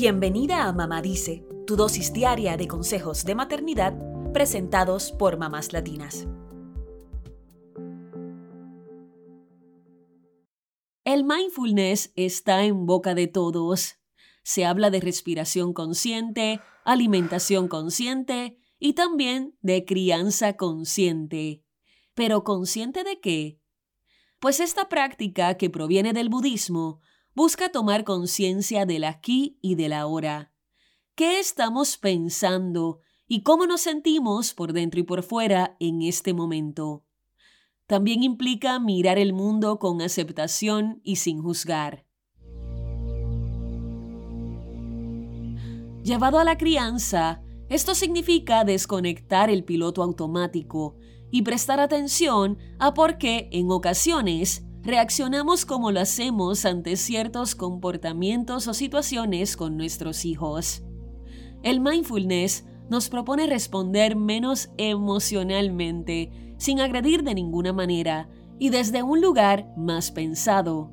Bienvenida a Mamá Dice, tu dosis diaria de consejos de maternidad presentados por mamás latinas. El mindfulness está en boca de todos. Se habla de respiración consciente, alimentación consciente y también de crianza consciente. ¿Pero consciente de qué? Pues esta práctica, que proviene del budismo, busca tomar conciencia del aquí y del ahora. ¿Qué estamos pensando y cómo nos sentimos por dentro y por fuera en este momento? También implica mirar el mundo con aceptación y sin juzgar. Llevado a la crianza, esto significa desconectar el piloto automático y prestar atención a por qué en ocasiones reaccionamos como lo hacemos ante ciertos comportamientos o situaciones con nuestros hijos. El mindfulness nos propone responder menos emocionalmente, sin agredir de ninguna manera y desde un lugar más pensado.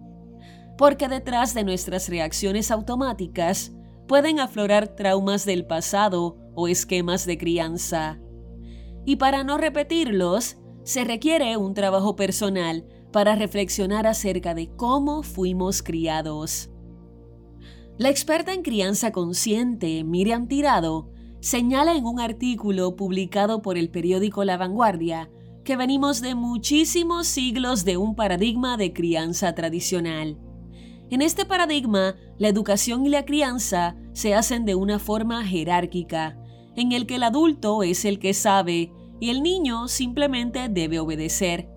Porque detrás de nuestras reacciones automáticas pueden aflorar traumas del pasado o esquemas de crianza. Y para no repetirlos, se requiere un trabajo personal para reflexionar acerca de cómo fuimos criados. La experta en crianza consciente, Miriam Tirado, señala en un artículo publicado por el periódico La Vanguardia que venimos de muchísimos siglos de un paradigma de crianza tradicional. En este paradigma, la educación y la crianza se hacen de una forma jerárquica, en el que el adulto es el que sabe y el niño simplemente debe obedecer.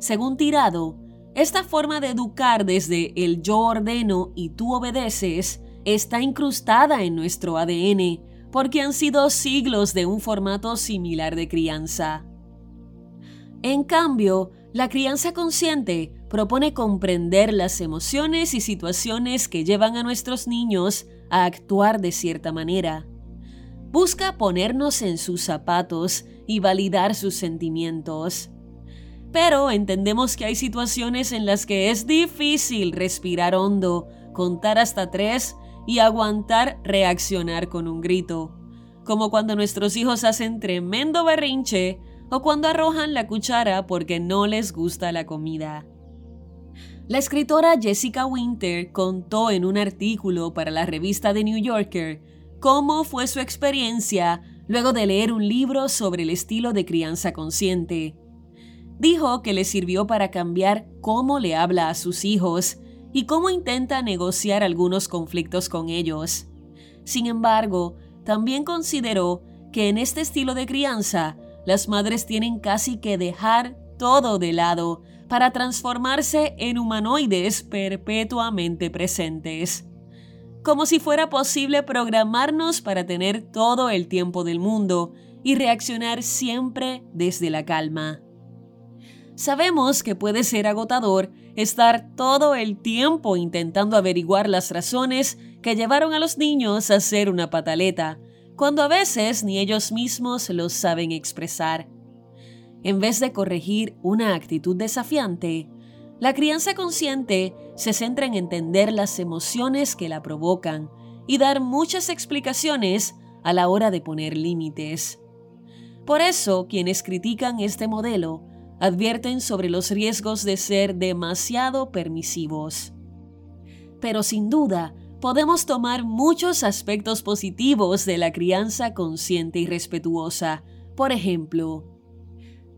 Según Tirado, esta forma de educar desde el yo ordeno y tú obedeces está incrustada en nuestro ADN porque han sido siglos de un formato similar de crianza. En cambio, la crianza consciente propone comprender las emociones y situaciones que llevan a nuestros niños a actuar de cierta manera. Busca ponernos en sus zapatos y validar sus sentimientos pero entendemos que hay situaciones en las que es difícil respirar hondo, contar hasta tres y aguantar reaccionar con un grito. Como cuando nuestros hijos hacen tremendo berrinche o cuando arrojan la cuchara porque no les gusta la comida. La escritora Jessica Winter contó en un artículo para la revista The New Yorker cómo fue su experiencia luego de leer un libro sobre el estilo de crianza consciente dijo que le sirvió para cambiar cómo le habla a sus hijos y cómo intenta negociar algunos conflictos con ellos. Sin embargo, también consideró que en este estilo de crianza, las madres tienen casi que dejar todo de lado para transformarse en humanoides perpetuamente presentes. Como si fuera posible programarnos para tener todo el tiempo del mundo y reaccionar siempre desde la calma. Sabemos que puede ser agotador estar todo el tiempo intentando averiguar las razones que llevaron a los niños a hacer una pataleta, cuando a veces ni ellos mismos lo saben expresar. En vez de corregir una actitud desafiante, la crianza consciente se centra en entender las emociones que la provocan y dar muchas explicaciones a la hora de poner límites. Por eso, quienes critican este modelo advierten sobre los riesgos de ser demasiado permisivos. Pero sin duda, podemos tomar muchos aspectos positivos de la crianza consciente y respetuosa. Por ejemplo,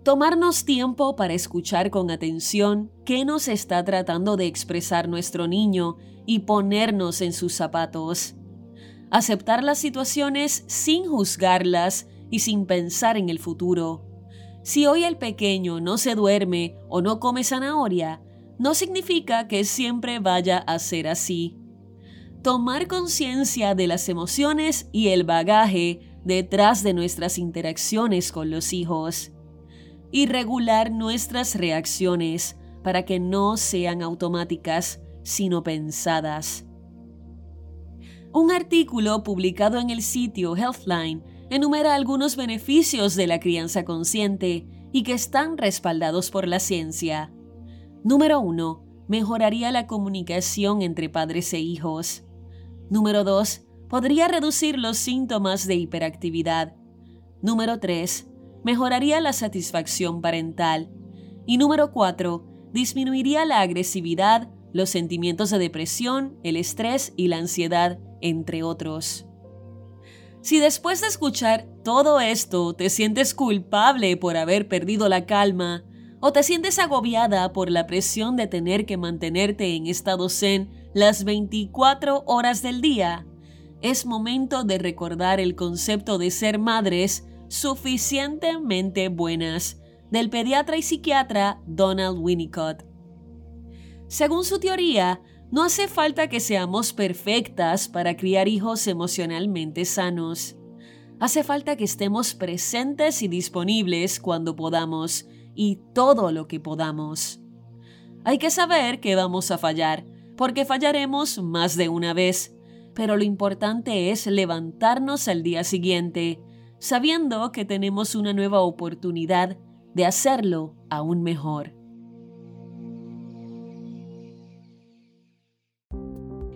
tomarnos tiempo para escuchar con atención qué nos está tratando de expresar nuestro niño y ponernos en sus zapatos. Aceptar las situaciones sin juzgarlas y sin pensar en el futuro si hoy el pequeño no se duerme o no come zanahoria, no significa que siempre vaya a ser así. Tomar conciencia de las emociones y el bagaje detrás de nuestras interacciones con los hijos. Y regular nuestras reacciones para que no sean automáticas, sino pensadas. Un artículo publicado en el sitio Healthline enumera algunos beneficios de la crianza consciente y que están respaldados por la ciencia. Número 1. Mejoraría la comunicación entre padres e hijos. Número 2. podría reducir los síntomas de hiperactividad. Número 3. Mejoraría la satisfacción parental. Y número 4. Disminuiría la agresividad, los sentimientos de depresión, el estrés y la ansiedad, entre otros. Si después de escuchar todo esto te sientes culpable por haber perdido la calma, o te sientes agobiada por la presión de tener que mantenerte en estado zen las 24 horas del día, es momento de recordar el concepto de ser madres suficientemente buenas del pediatra y psiquiatra Donald Winnicott. Según su teoría, no hace falta que seamos perfectas para criar hijos emocionalmente sanos. Hace falta que estemos presentes y disponibles cuando podamos y todo lo que podamos. Hay que saber que vamos a fallar, porque fallaremos más de una vez, pero lo importante es levantarnos al día siguiente, sabiendo que tenemos una nueva oportunidad de hacerlo aún mejor.